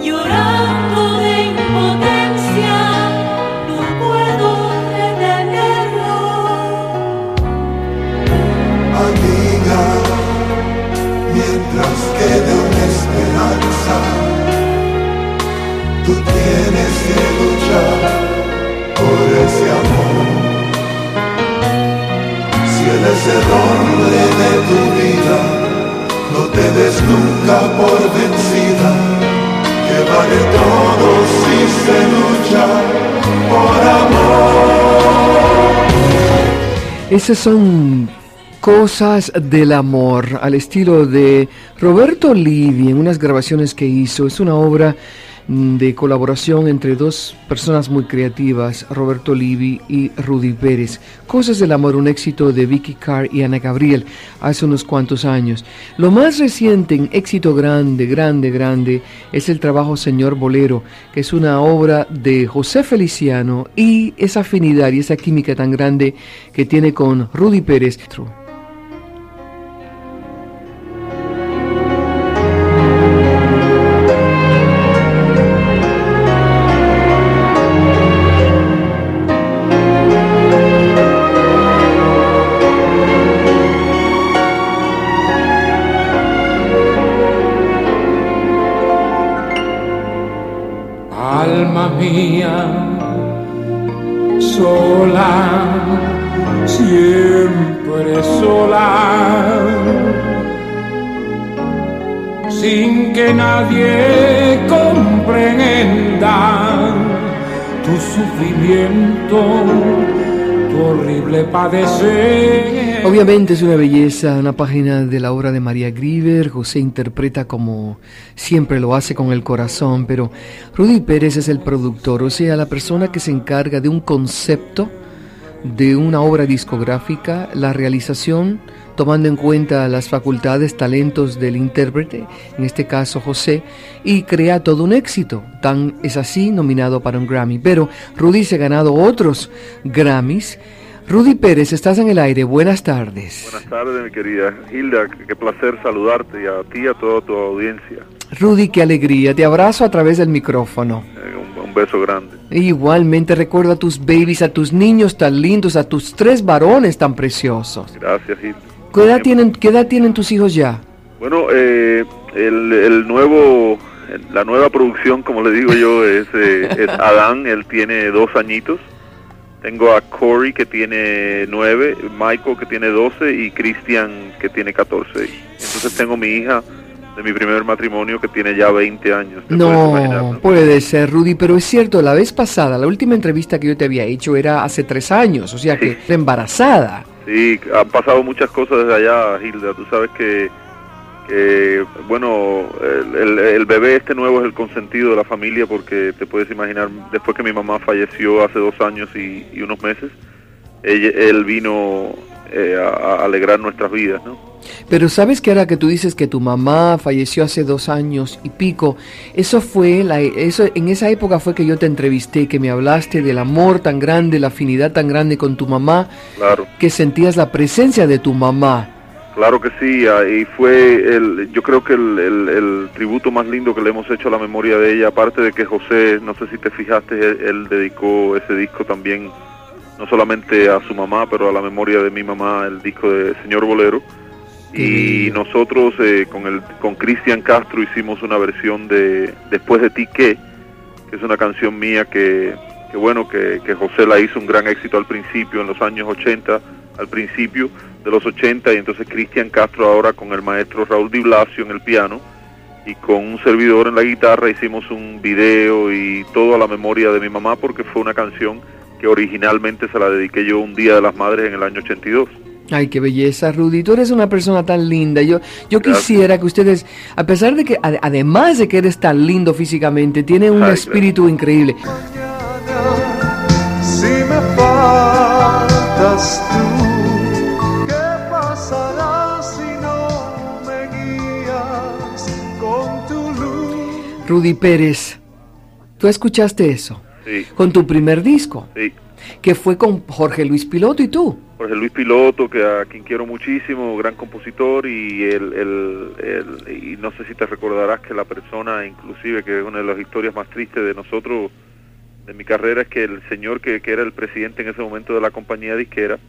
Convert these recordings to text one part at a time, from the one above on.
Llorando de impotencia, no puedo retenerla. Amiga, mientras quede una esperanza, tú tienes que luchar por ese amor. Si eres el hombre de tu vida, esas son cosas del amor al estilo de Roberto Livi en unas grabaciones que hizo. Es una obra de colaboración entre dos personas muy creativas, Roberto Livi y Rudy Pérez. Cosas del amor, un éxito de Vicky Carr y Ana Gabriel hace unos cuantos años. Lo más reciente en éxito grande, grande, grande, es el trabajo Señor Bolero, que es una obra de José Feliciano y esa afinidad y esa química tan grande que tiene con Rudy Pérez. alma mía, sola, siempre sola, sin que nadie comprenda tu sufrimiento, tu horrible padecer. Obviamente es una belleza, una página de la obra de María Grieber. José interpreta como siempre lo hace con el corazón, pero Rudy Pérez es el productor, o sea, la persona que se encarga de un concepto, de una obra discográfica, la realización, tomando en cuenta las facultades, talentos del intérprete, en este caso José, y crea todo un éxito. Tan es así nominado para un Grammy. Pero Rudy se ha ganado otros Grammys Rudy Pérez, estás en el aire. Buenas tardes. Buenas tardes, mi querida Hilda. Qué placer saludarte y a ti y a toda tu audiencia. Rudy, qué alegría. Te abrazo a través del micrófono. Eh, un, beso grande. Igualmente recuerda a tus babies, a tus niños tan lindos, a tus tres varones tan preciosos. Gracias, Hilda. ¿Qué edad tienen, qué edad tienen tus hijos ya? Bueno, eh, el, nuevo, la nueva producción, como le digo yo, es, eh, es Adán. Él tiene dos añitos. Tengo a Corey que tiene 9, Michael que tiene 12 y Christian que tiene 14. Entonces tengo mi hija de mi primer matrimonio que tiene ya 20 años. No, puede ser, Rudy, pero es cierto, la vez pasada, la última entrevista que yo te había hecho era hace tres años, o sea que embarazada. Sí, han pasado muchas cosas desde allá, Hilda. Tú sabes que eh, bueno, el, bebé este nuevo es el consentido de la familia porque te puedes imaginar, después que mi mamá falleció hace dos años y, unos meses, él vino eh, a, alegrar nuestras vidas, ¿no? Pero sabes que ahora que tú dices que tu mamá falleció hace dos años y pico, eso fue, la, eso, en esa época fue que yo te entrevisté, que me hablaste del amor tan grande, la afinidad tan grande con tu mamá, claro. que sentías la presencia de tu mamá. Claro que sí, y fue el, yo creo que el, tributo más lindo que le hemos hecho a la memoria de ella, aparte de que José, no sé si te fijaste, él, dedicó ese disco también, no solamente a su mamá, pero a la memoria de mi mamá, el disco de Señor Bolero. Y nosotros eh, con el con Cristian Castro hicimos una versión de Después de ti que, que es una canción mía que, que bueno, que, que José la hizo un gran éxito al principio, en los años 80, al principio, de los 80 y entonces Cristian Castro ahora con el maestro Raúl Di Blasio en el piano y con un servidor en la guitarra hicimos un video y todo a la memoria de mi mamá porque fue una canción que originalmente se la dediqué yo un día de las madres en el año 82. Ay, qué belleza, Rudy. Tú eres una persona tan linda. Yo, yo quisiera que ustedes, a pesar de que, además de que eres tan lindo físicamente, tiene un espíritu increíble. Si me faltas tú, Rudy Pérez, ¿tú escuchaste eso? Sí. Con tu primer disco. Sí. Que fue con Jorge Luis Piloto y tú. Jorge Luis Piloto, que a quien quiero muchísimo, gran compositor y el, el, y no sé si te recordarás que la persona, inclusive, que es una de las historias más tristes de nosotros, de mi carrera, es que el señor que, era el presidente en ese momento de la compañía disquera,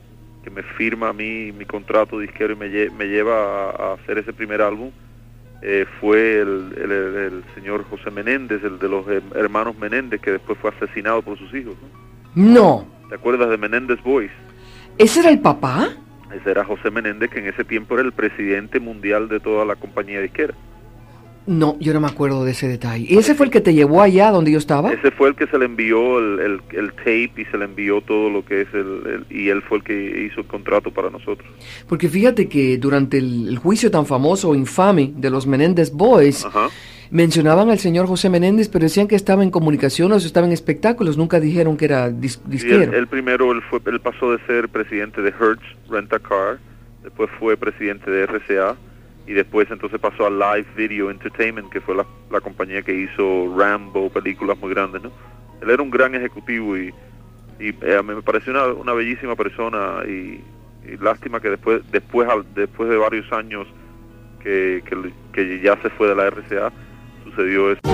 que me firma a mí mi contrato disquero y me, me lleva a, hacer ese primer álbum, eh, fue el, el, señor José Menéndez, el de los hermanos Menéndez, que después fue asesinado por sus hijos. No. ¿Te acuerdas de Menéndez Boys? ¿Ese era el papá? Ese era José Menéndez, que en ese tiempo era el presidente mundial de toda la compañía disquera. No, yo no me acuerdo de ese detalle. ¿Y ese fue el que te llevó allá donde yo estaba? Ese fue el que se le envió el, el, tape y se le envió todo lo que es el, Y él fue el que hizo el contrato para nosotros. Porque fíjate que durante el, juicio tan famoso o infame de los Menéndez Boys, mencionaban al señor José Menéndez, pero decían que estaba en comunicación o estaba en espectáculos, nunca dijeron que era disquero. él, primero, él, fue, él pasó de ser presidente de Hertz Rent a Car, después fue presidente de RCA, y después entonces pasó a Live Video Entertainment, que fue la, compañía que hizo Rambo, películas muy grandes, ¿no? Él era un gran ejecutivo y, y eh, me pareció una, una bellísima persona y, lástima que después, después, después de varios años que, que, que ya se fue de la RCA, sucedió esto.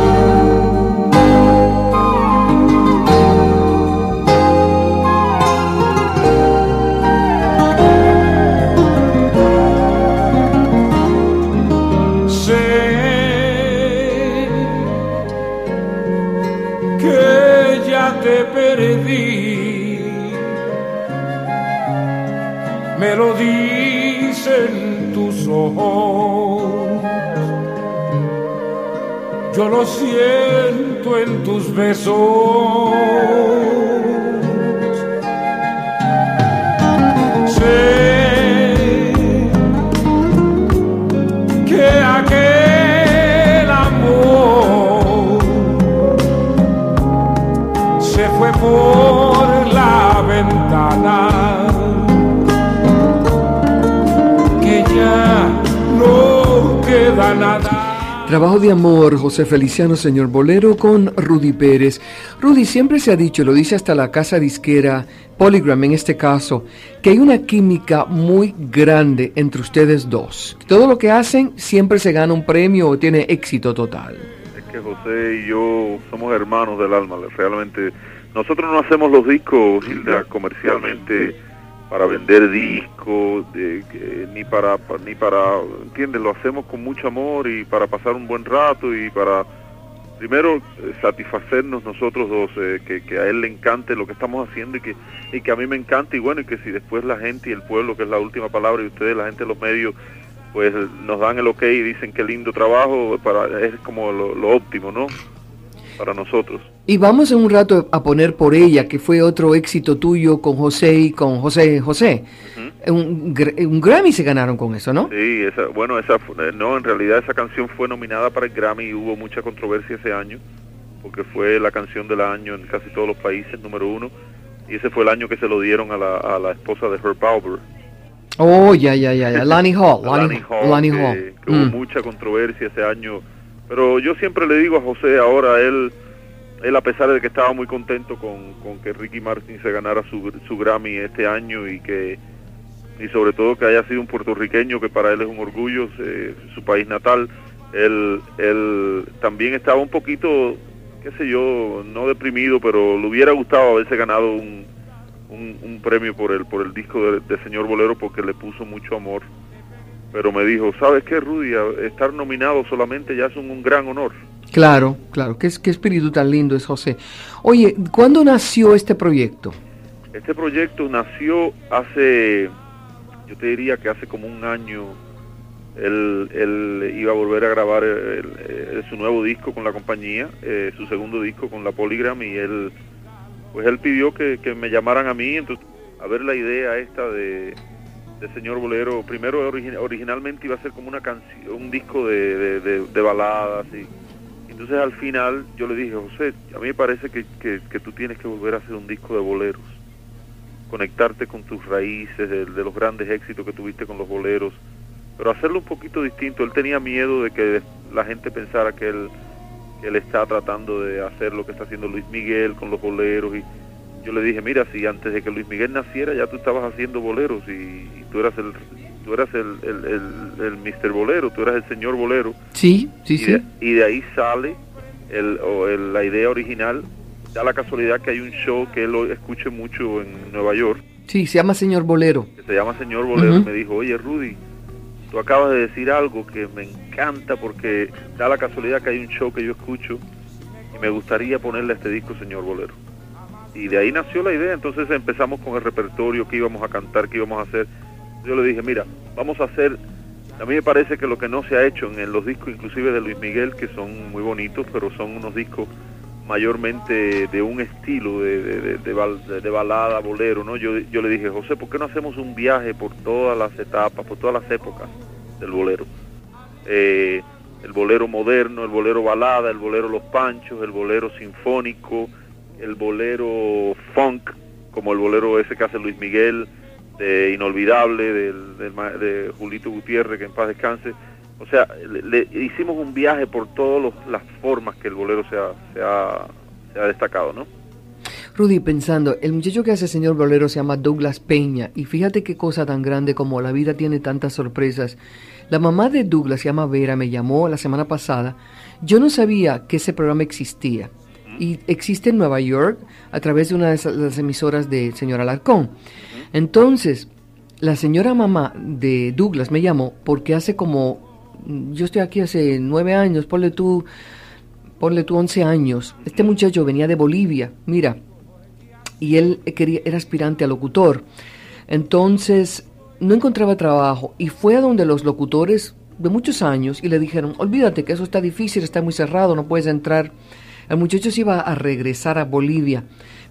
Trabajo de amor, José Feliciano, señor Bolero, con Rudy Pérez. Rudy, siempre se ha dicho, lo dice hasta la casa disquera, Polygram en este caso, que hay una química muy grande entre ustedes dos. Todo lo que hacen siempre se gana un premio o tiene éxito total. Es que José y yo somos hermanos del alma, realmente. Nosotros no hacemos los discos, comercialmente para vender discos, ni para, ni para, ¿entiendes? Lo hacemos con mucho amor y para pasar un buen rato y para, primero, eh, satisfacernos nosotros dos, eh, que, a él le encante lo que estamos haciendo y que, y que a mí me encanta y bueno, y que si después la gente y el pueblo, que es la última palabra, y ustedes, la gente de los medios, pues nos dan el ok y dicen que lindo trabajo, para, es como lo óptimo, ¿no? Para nosotros. Y vamos en un rato a poner por ella, que fue otro éxito tuyo con José y con José José. un, un, Grammy se ganaron con eso, ¿no? Sí, esa, bueno, esa, eh, no, en realidad esa canción fue nominada para el Grammy y hubo mucha controversia ese año, porque fue la canción del año en casi todos los países, número uno, y ese fue el año que se lo dieron a la, a la esposa de Herb Alber. Oh, ya, ya, ya, ya, Lani Hall. Lani Hall. hubo mm. mucha controversia ese año, pero yo siempre le digo a José ahora, él él a pesar de que estaba muy contento con, que Ricky Martin se ganara su, su, Grammy este año y que y sobre todo que haya sido un puertorriqueño que para él es un orgullo eh, su país natal él, él también estaba un poquito qué sé yo no deprimido pero le hubiera gustado haberse ganado un, un, premio por el por el disco de, señor bolero porque le puso mucho amor pero me dijo sabes qué Rudy estar nominado solamente ya es un gran honor. Claro, claro, qué, qué espíritu tan lindo es José. Oye, ¿cuándo nació este proyecto? Este proyecto nació hace yo te diría que hace como un año. Él, él iba a volver a grabar su nuevo disco con la compañía, eh, su segundo disco con la Polygram y él, pues él pidió que, me llamaran a mí, entonces a ver la idea esta de, de Señor Bolero. Primero originalmente iba a ser como una canción, un disco de, de, baladas y entonces al final yo le dije, José, a mí me parece que, que, tú tienes que volver a hacer un disco de boleros, conectarte con tus raíces, de los grandes éxitos que tuviste con los boleros pero hacerlo un poquito distinto. Él tenía miedo de que la gente pensara que él, él está tratando de hacer lo que está haciendo Luis Miguel con los boleros. Y yo le dije, mira, si antes de que Luis Miguel naciera ya tú estabas haciendo boleros y, tú eras el tú eras el, el, el, Mr. Bolero, tú eras el señor Bolero. Sí, sí, y sí. De, y de ahí sale el, o la idea original. Da la casualidad que hay un show que él escuche mucho en Nueva York. Sí, se llama Señor Bolero. se llama Señor Bolero. Me dijo, oye, Rudy, Tú acabas de decir algo que me encanta porque da la casualidad que hay un show que yo escucho y me gustaría ponerle a este disco Señor Bolero. Y de ahí nació la idea, entonces empezamos con el repertorio que íbamos a cantar, que íbamos a hacer. Yo le dije, mira, vamos a hacer, a mí me parece que lo que no se ha hecho en los discos inclusive de Luis Miguel, que son muy bonitos, pero son unos discos mayormente de un estilo de, de, balada, bolero, ¿no? Yo, yo le dije, José, ¿por qué no hacemos un viaje por todas las etapas, por todas las épocas del bolero? Eh, el bolero moderno, el bolero balada, el bolero Los Panchos, el bolero sinfónico, el bolero funk, como el bolero ese que hace Luis Miguel, de Inolvidable, del, de Julito Gutiérrez, que en paz descanse, o sea, le, hicimos un viaje por todas las formas que el bolero se ha, se, ha, se ha, destacado, ¿no? Rudy, pensando, el muchacho que hace señor bolero se llama Douglas Peña, y fíjate qué cosa tan grande como la vida tiene tantas sorpresas. La mamá de Douglas se llama Vera, me llamó la semana pasada. Yo no sabía que ese programa existía. Y existe en Nueva York a través de una de las emisoras de señor Alarcón. Entonces, la señora mamá de Douglas me llamó porque hace como yo estoy aquí hace nueve años, ponle tú, ponle tú once años. Este muchacho venía de Bolivia, mira, y él quería, era aspirante a locutor. Entonces no encontraba trabajo y fue a donde los locutores de muchos años y le dijeron, olvídate que eso está difícil, está muy cerrado, no puedes entrar. El muchacho se iba a regresar a Bolivia,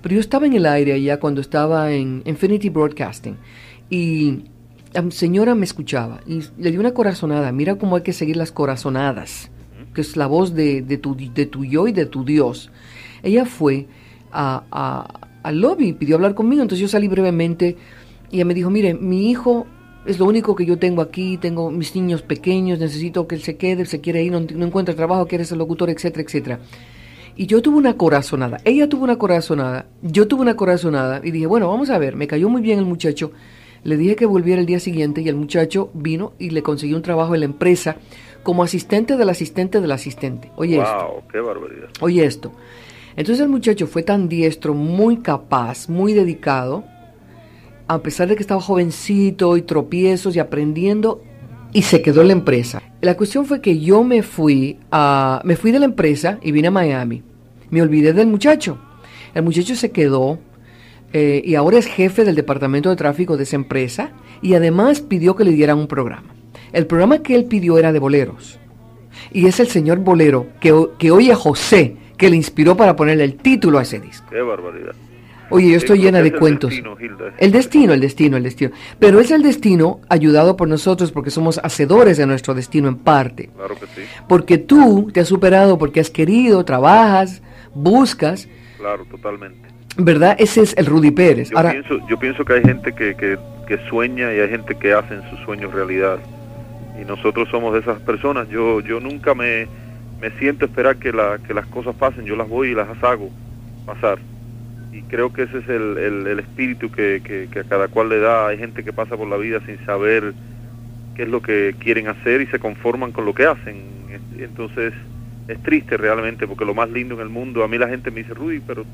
pero yo estaba en el aire allá cuando estaba en Infinity Broadcasting y la señora me escuchaba y le dio una corazonada. Mira cómo hay que seguir las corazonadas, que es la voz de, tu, de tu yo y de tu Dios. Ella fue al lobby, pidió hablar conmigo, entonces yo salí brevemente y ella me dijo, mire, mi hijo es lo único que yo tengo aquí, tengo mis niños pequeños, necesito que él se quede, él se quiere ir, no, no encuentra trabajo, quiere ser locutor, etcétera, etcétera. Y yo tuve una corazonada, ella tuvo una corazonada, yo tuve una corazonada y dije, bueno, vamos a ver, me cayó muy bien el muchacho, le dije que volviera el día siguiente y el muchacho vino y le consiguió un trabajo en la empresa como asistente del asistente del asistente. Oye wow, qué barbaridad. Oye esto. Entonces el muchacho fue tan diestro, muy capaz, muy dedicado, a pesar de que estaba jovencito y tropiezos y aprendiendo, y se quedó en la empresa. La cuestión fue que yo me fui a, me fui de la empresa y vine a Miami. Me olvidé del muchacho. El muchacho se quedó eh, y ahora es jefe del departamento de tráfico de esa empresa y además pidió que le dieran un programa. El programa que él pidió era de boleros. Y es el señor Bolero que, que oye a José que le inspiró para ponerle el título a ese disco. Qué barbaridad. Oye, yo estoy llena de cuentos. el destino, el destino, el destino. Pero es el destino ayudado por nosotros porque somos hacedores de nuestro destino en parte. Claro que sí. Porque tú te has superado, porque has querido, trabajas, buscas. Claro, totalmente. ¿Verdad? Ese es el Rudy Pérez. Yo, pienso, yo pienso que hay gente que, que, sueña y hay gente que hacen sus sueños realidad. Y nosotros somos de esas personas. Yo, yo nunca me, me siento esperar que, la, que las cosas pasen. Yo las voy y las hago pasar. Y creo que ese es el, el, espíritu que, que, a cada cual le da. Hay gente que pasa por la vida sin saber qué es lo que quieren hacer y se conforman con lo que hacen. Entonces es triste realmente porque lo más lindo en el mundo, a mí la gente me dice, Rudy, pero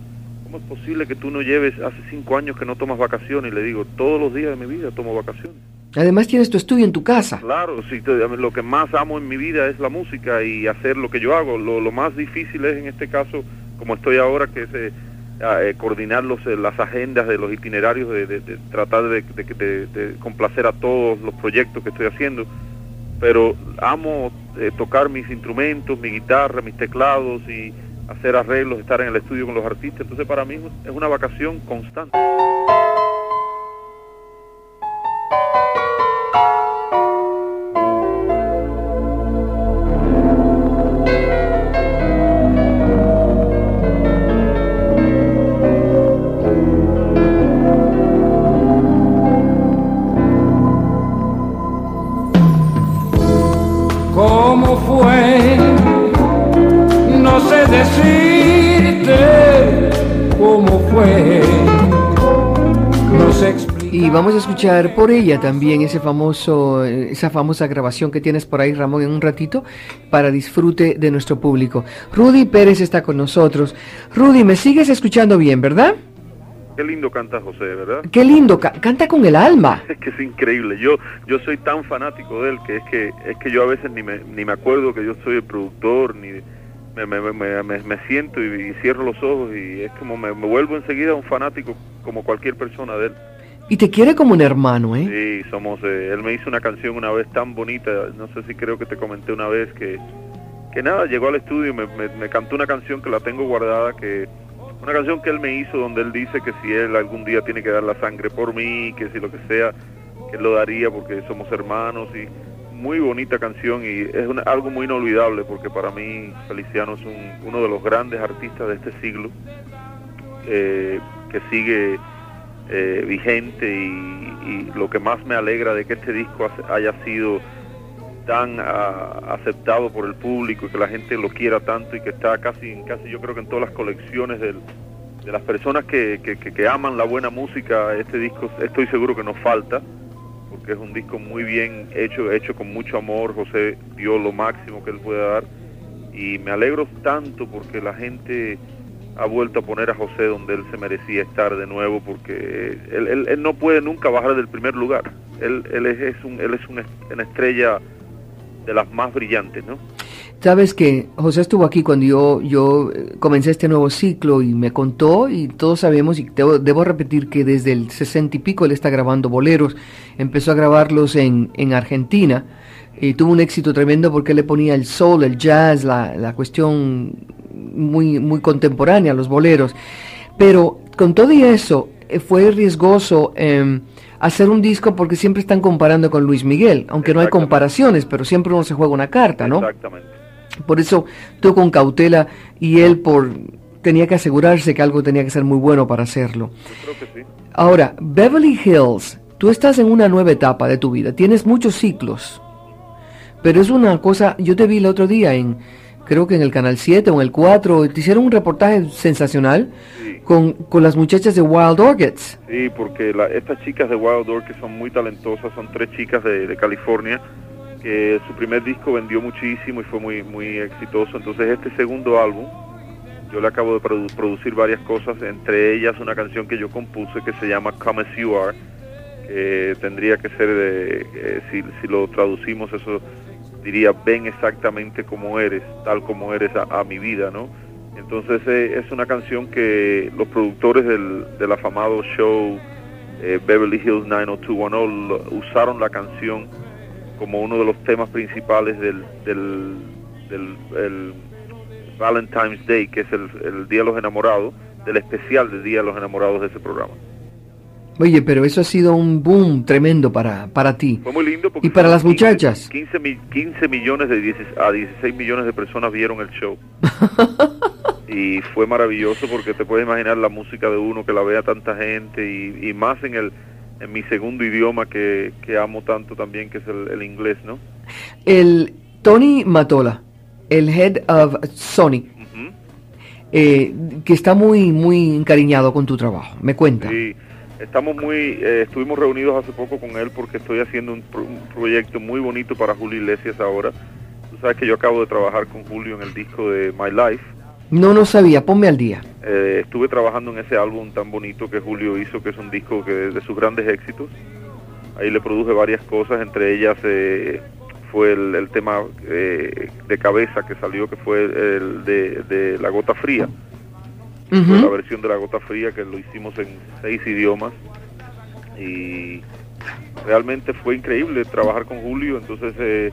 ¿cómo es posible que tú no lleves hace cinco años que no tomas vacaciones? Y le digo, todos los días de mi vida tomo vacaciones. Además tienes tu estudio en tu casa. Claro, sí, lo que más amo en mi vida es la música y hacer lo que yo hago. Lo, más difícil es en este caso, como estoy ahora, que es eh, coordinar los, eh, las agendas de los itinerarios, de, tratar de, complacer a todos los proyectos que estoy haciendo. Pero amo eh, tocar mis instrumentos, mi guitarra, mis teclados y hacer arreglos, estar en el estudio con los artistas. Entonces para mí es una vacación constante. Vamos a escuchar por ella también ese famoso, esa famosa grabación que tienes por ahí, Ramón, en un ratito, para disfrute de nuestro público. Rudy Pérez está con nosotros. Rudy, me sigues escuchando bien, ¿verdad? Qué lindo canta José, ¿verdad? Qué lindo, canta con el alma. Es que es increíble. Yo yo soy tan fanático de él que es que es que yo a veces ni me, ni me acuerdo que yo soy el productor ni me, me, me, siento y, cierro los ojos y es como me, vuelvo enseguida un fanático como cualquier persona de él. Y te quiere como un hermano, ¿eh? Sí, somos. Eh, él me hizo una canción una vez tan bonita, no sé si creo que te comenté una vez que, que nada, llegó al estudio y me, me, cantó una canción que la tengo guardada, que una canción que él me hizo donde él dice que si él algún día tiene que dar la sangre por mí, que si lo que sea, que él lo daría porque somos hermanos y muy bonita canción y es algo muy inolvidable porque para mí Feliciano es uno de los grandes artistas de este siglo eh, que sigue eh, vigente y, lo que más me alegra de que este disco haya sido tan ah, aceptado por el público y que la gente lo quiera tanto y que está casi, casi yo creo que en todas las colecciones de las personas que, aman la buena música, este disco estoy seguro que nos falta porque es un disco muy bien hecho, hecho con mucho amor. José dio lo máximo que él puede dar y me alegro tanto porque la gente ha vuelto a poner a José donde él se merecía estar de nuevo porque él, él, no puede nunca bajar del primer lugar. Él, él es, un, él es una estrella de las más brillantes, ¿no? Sabes que José estuvo aquí cuando yo, yo eh, comencé este nuevo ciclo y me contó y todos sabemos y debo, repetir que desde el sesenta y pico él está grabando boleros, empezó a grabarlos en, en Argentina y tuvo un éxito tremendo porque le ponía el soul, el jazz, la, la cuestión muy, muy contemporánea, los boleros. Pero con todo y eso eh, fue riesgoso eh, hacer un disco porque siempre están comparando con Luis Miguel, aunque no hay comparaciones, pero siempre uno se juega una carta, ¿no? Exactamente. Por eso tú con cautela y él por tenía que asegurarse que algo tenía que ser muy bueno para hacerlo. Yo creo que sí. Ahora, Beverly Hills, tú estás en una nueva etapa de tu vida, tienes muchos ciclos, pero es una cosa, yo te vi el otro día en, creo que en el Canal 7 o en el 4, te hicieron un reportaje sensacional con, con, las muchachas de Wild Orchids. Sí, porque estas chicas de Wild Orchids son muy talentosas, son tres chicas de, de California que su primer disco vendió muchísimo y fue muy muy exitoso. Entonces este segundo álbum, yo le acabo de producir varias cosas, entre ellas una canción que yo compuse que se llama Come As You Are, que tendría que ser de, eh, si, si, lo traducimos eso diría ven exactamente como eres, tal como eres a, mi vida, ¿no? Entonces eh, es una canción que los productores del, del afamado show eh, Beverly Hills 90210 usaron la canción como uno de los temas principales del, del, del Valentine's Day, que es el, Día de los Enamorados, del especial del Día de los Enamorados de ese programa. Oye, pero eso ha sido un boom tremendo para, para ti. Fue muy lindo porque... Y para las muchachas. 15, 15 millones de a 16 millones de personas vieron el show. y fue maravilloso porque te puedes imaginar la música de uno que la vea tanta gente y, y más en el en mi segundo idioma que, amo tanto también, que es el, inglés, ¿no? El Tony Matola, el head of Sony, eh, que está muy, muy encariñado con tu trabajo, me cuenta. Sí, estamos muy, eh, estuvimos reunidos hace poco con él porque estoy haciendo un, proyecto muy bonito para Julio Iglesias ahora. Tú sabes que yo acabo de trabajar con Julio en el disco de My Life no, no sabía, ponme al día. Eh, estuve trabajando en ese álbum tan bonito que Julio hizo, que es un disco que de sus grandes éxitos. Ahí le produje varias cosas, entre ellas eh, fue el, tema eh, de cabeza que salió, que fue el de, La Gota Fría, Fue la versión de La Gota Fría que lo hicimos en seis idiomas y realmente fue increíble trabajar con Julio, entonces eh,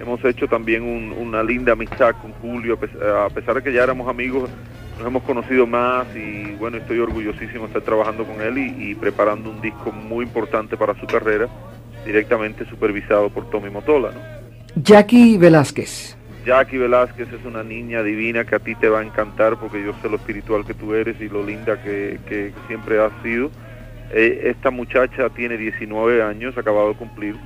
hemos hecho también un- una linda amistad con Julio, a pesar de que ya éramos amigos, nos hemos conocido más y bueno, estoy orgullosísimo de estar trabajando con él y, y preparando un disco muy importante para su carrera, directamente supervisado por Tommy Motola. ¿no? Jackie Velázquez. Jackie Velázquez es una niña divina que a ti te va a encantar porque yo sé lo espiritual que tú eres y lo linda que, que siempre has sido. Eh, esta muchacha tiene 19 años, acabado de cumplir.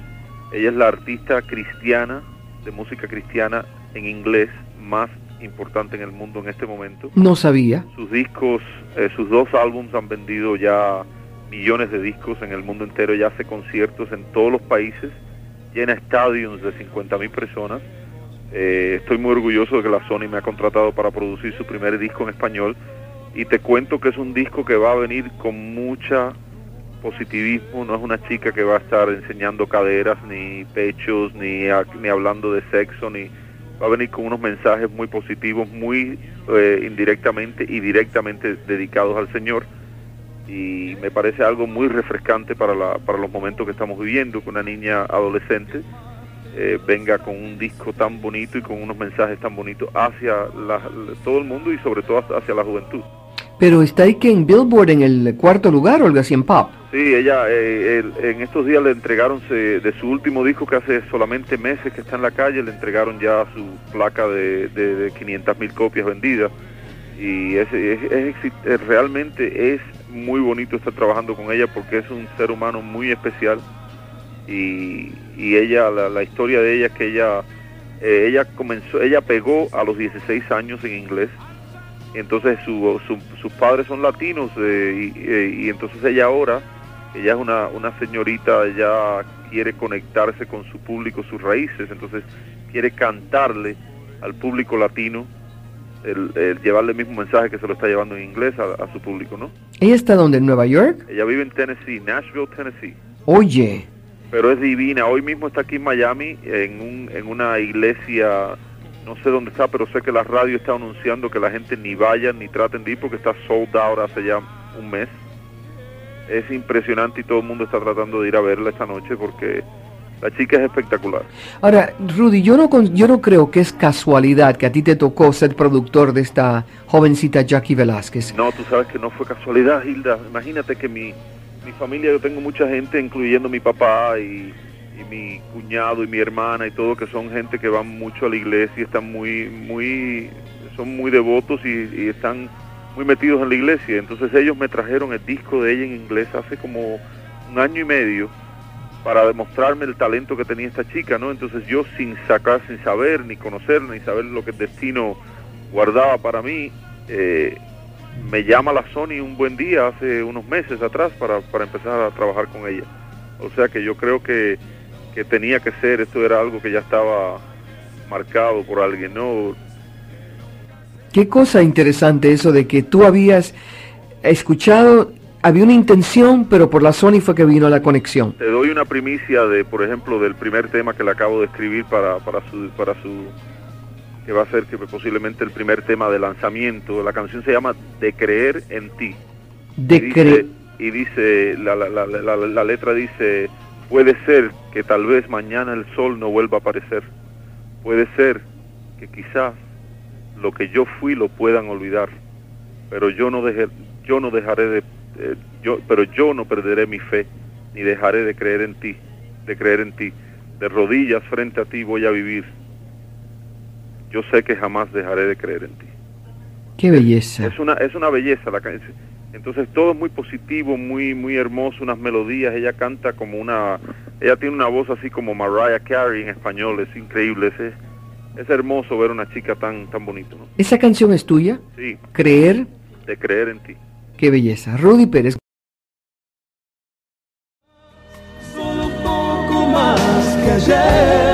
Ella es la artista cristiana, de música cristiana en inglés, más importante en el mundo en este momento. No sabía. Sus discos, eh, sus dos álbums han vendido ya millones de discos en el mundo entero, ya hace conciertos en todos los países, llena estadios de 50 mil personas. Eh, estoy muy orgulloso de que la Sony me ha contratado para producir su primer disco en español y te cuento que es un disco que va a venir con mucha positivismo, no es una chica que va a estar enseñando caderas, ni pechos, ni, ni hablando de sexo, ni va a venir con unos mensajes muy positivos, muy eh, indirectamente y directamente dedicados al Señor. Y me parece algo muy refrescante para, la, para los momentos que estamos viviendo, que una niña adolescente eh, venga con un disco tan bonito y con unos mensajes tan bonitos hacia la- todo el mundo y sobre todo hacia la juventud. Pero está ahí que en Billboard en el cuarto lugar o algo así en pop. Sí, ella eh, el- en estos días le entregaron se- de su último disco que hace solamente meses que está en la calle, le entregaron ya su placa de, de, de 500 mil copias vendidas y es, es- es realmente es muy bonito estar trabajando con ella porque es un ser humano muy especial y, y ella la, la historia de ella es que ella eh, ella comenzó ella pegó a los 16 años en inglés entonces su, su- sus padres son latinos eh, y, eh, y entonces ella ahora ella es una, una señorita ella quiere conectarse con su público sus raíces entonces quiere cantarle al público latino el, el llevarle el mismo mensaje que se lo está llevando en inglés a, a su público no ¿Ella está donde? ¿En Nueva York? ella vive en Tennessee Nashville Tennessee Oye, pero es divina. Hoy mismo está aquí en Miami, en, un, en una iglesia, no sé dónde está, pero sé que la radio está anunciando que la gente ni vaya ni traten de ir porque está sold out hace ya un mes. Es impresionante y todo el mundo está tratando de ir a verla esta noche porque la chica es espectacular. Ahora, Rudy, yo no, con- yo no creo que es casualidad que a ti te tocó ser productor de esta jovencita Jackie Velázquez. No, tú sabes que no fue casualidad, Hilda. Imagínate que mi, mi familia, yo tengo mucha gente, incluyendo mi papá y, mi cuñado y mi hermana y todo, que son gente que van mucho a la iglesia y están muy, muy, son muy devotos y, y están muy metidos en la iglesia. Entonces ellos me trajeron el disco de ella en inglés hace como un año y medio para demostrarme el talento que tenía esta chica, ¿no? Entonces yo sin sacar, sin saber, ni conocer, ni saber lo que el destino guardaba para mí, eh, me llama la Sony un buen día hace unos meses atrás para, para empezar a trabajar con ella. O sea que yo creo que, que tenía que ser, esto era algo que ya estaba marcado por alguien, ¿no? Qué cosa interesante eso de que tú habías escuchado, había una intención, pero por la Sony fue que vino la conexión. Te doy una primicia de, por ejemplo, del primer tema que le acabo de escribir para, para su, para su, que va a ser que posiblemente el primer tema de lanzamiento. La canción se llama De creer en ti. De y dice, y dice la, la, la, la, la letra dice, puede ser que tal vez mañana el sol no vuelva a aparecer. Puede ser que quizás lo que yo fui lo puedan olvidar, pero yo no dejé, yo no dejaré de, eh, yo, pero yo no perderé mi fe ni dejaré de creer en ti, de creer en ti. De rodillas frente a ti voy a vivir. Yo sé que jamás dejaré de creer en ti. qué belleza. Es una, es una belleza la canción. Entonces todo es muy positivo, muy, muy hermoso, unas melodías. Ella canta como una, ella tiene una voz así como Mariah Carey en español. Es increíble. Es, es hermoso ver una chica tan, tan bonita, ¿no? ¿Esa canción es tuya? Sí, Creer, de creer en ti. qué belleza. Rudy Pérez. Solo un poco más que ayer,